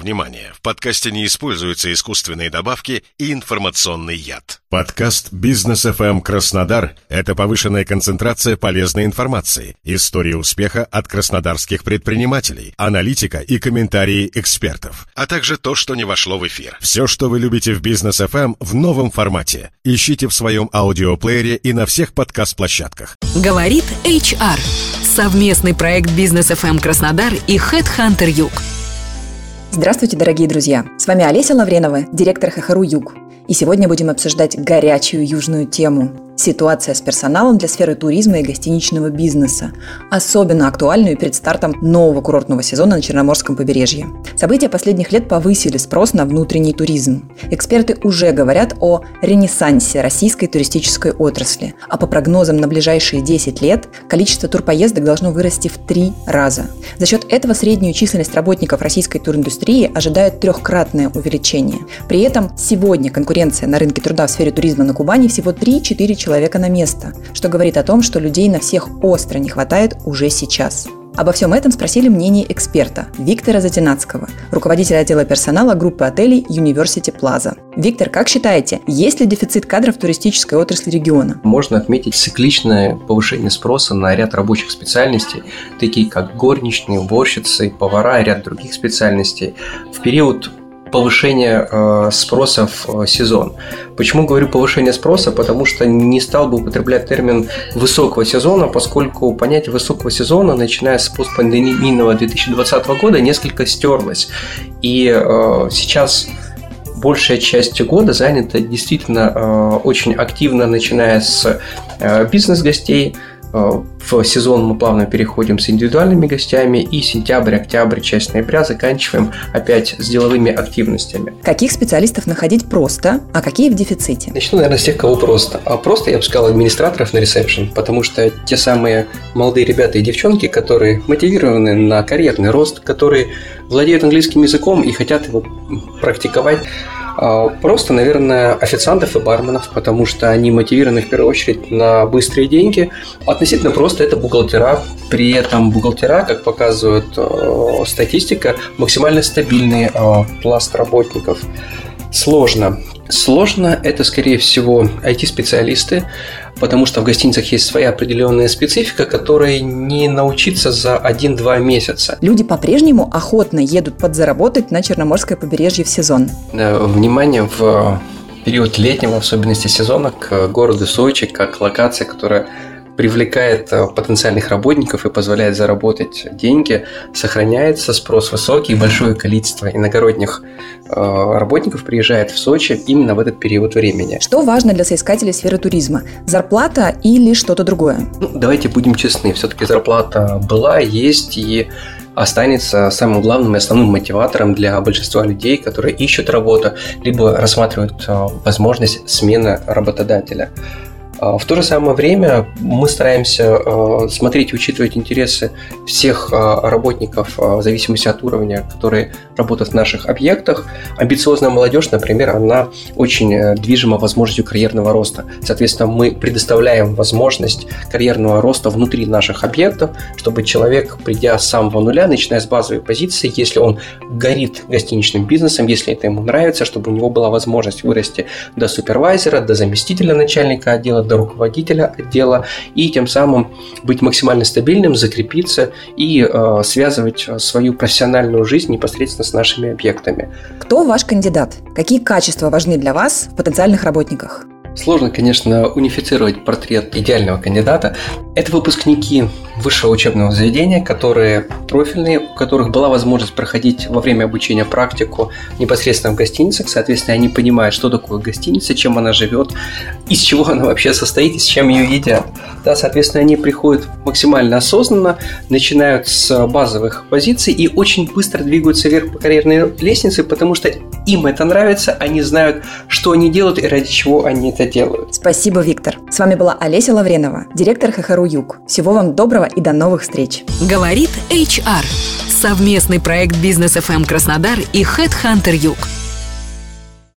Внимание! В подкасте не используются искусственные добавки и информационный яд. Подкаст «Бизнес FM Краснодар» — это повышенная концентрация полезной информации, истории успеха от краснодарских предпринимателей, аналитика и комментарии экспертов, а также то, что не вошло в эфир. Все, что вы любите в «Бизнес FM в новом формате. Ищите в своем аудиоплеере и на всех подкаст-площадках. Говорит HR. Совместный проект «Бизнес FM Краснодар» и HeadHunter Юг. Здравствуйте, дорогие друзья! С вами Олеся Лавренова, директор ХХРУ Юг. И сегодня будем обсуждать горячую южную тему Ситуация с персоналом для сферы туризма и гостиничного бизнеса. Особенно актуальную перед стартом нового курортного сезона на Черноморском побережье. События последних лет повысили спрос на внутренний туризм. Эксперты уже говорят о ренессансе российской туристической отрасли. А по прогнозам на ближайшие 10 лет количество турпоездок должно вырасти в три раза. За счет этого среднюю численность работников российской туриндустрии ожидает трехкратное увеличение. При этом сегодня конкуренция на рынке труда в сфере туризма на Кубани всего 3-4 человека человека на место, что говорит о том, что людей на всех остро не хватает уже сейчас. Обо всем этом спросили мнение эксперта Виктора Затинацкого, руководителя отдела персонала группы отелей University Plaza. Виктор, как считаете, есть ли дефицит кадров в туристической отрасли региона? Можно отметить цикличное повышение спроса на ряд рабочих специальностей, такие как горничные, уборщицы, повара и ряд других специальностей. В период повышение э, спроса в э, сезон. Почему говорю повышение спроса? Потому что не стал бы употреблять термин высокого сезона, поскольку понятие высокого сезона, начиная с постпандемийного 2020 года, несколько стерлось. И э, сейчас большая часть года занята действительно э, очень активно, начиная с э, бизнес-гостей, в сезон мы плавно переходим с индивидуальными гостями, и сентябрь, октябрь, часть ноября заканчиваем опять с деловыми активностями. Каких специалистов находить просто, а какие в дефиците? Начну, наверное, с тех, кого просто. А просто я бы сказал администраторов на ресепшн, потому что те самые молодые ребята и девчонки, которые мотивированы на карьерный рост, которые владеют английским языком и хотят его практиковать, просто, наверное, официантов и барменов, потому что они мотивированы в первую очередь на быстрые деньги. Относительно просто это бухгалтера. При этом бухгалтера, как показывает э, статистика, максимально стабильный э, пласт работников. Сложно. Сложно это, скорее всего, IT-специалисты, потому что в гостиницах есть своя определенная специфика, которой не научиться за 1-2 месяца. Люди по-прежнему охотно едут подзаработать на Черноморское побережье в сезон. Внимание в период летнего, в особенности сезона, к городу Сочи, как локация, которая привлекает э, потенциальных работников и позволяет заработать деньги, сохраняется спрос высокий, большое количество иногородних э, работников приезжает в Сочи именно в этот период времени. Что важно для соискателей сферы туризма? Зарплата или что-то другое? Ну, давайте будем честны, все-таки зарплата была, есть и останется самым главным и основным мотиватором для большинства людей, которые ищут работу, либо рассматривают э, возможность смены работодателя. А, в то же самое время мы стараемся а, смотреть и учитывать интересы всех а, работников в зависимости от уровня, которые работают в наших объектах. Амбициозная молодежь, например, она очень э, движима возможностью карьерного роста. Соответственно, мы предоставляем возможность карьерного роста внутри наших объектов, чтобы человек, придя с самого нуля, начиная с базовой позиции, если он горит гостиничным бизнесом, если это ему нравится, чтобы у него была возможность вырасти до супервайзера, до заместителя начальника отдела, до руководителя отдела и тем самым быть максимально стабильным, закрепиться и э, связывать свою профессиональную жизнь непосредственно с нашими объектами. Кто ваш кандидат? Какие качества важны для вас в потенциальных работниках? Сложно, конечно, унифицировать портрет идеального кандидата. Это выпускники высшего учебного заведения, которые профильные, у которых была возможность проходить во время обучения практику непосредственно в гостиницах. Соответственно, они понимают, что такое гостиница, чем она живет, из чего она вообще состоит с чем ее едят. Да, соответственно, они приходят максимально осознанно, начинают с базовых позиций и очень быстро двигаются вверх по карьерной лестнице, потому что им это нравится, они знают, что они делают и ради чего они это делают. Спасибо, Виктор. С вами была Олеся Лавренова, директор ХХРУ Юг. Всего вам доброго и до новых встреч. Говорит HR. Совместный проект Бизнес FM Краснодар и Headhunter Юг.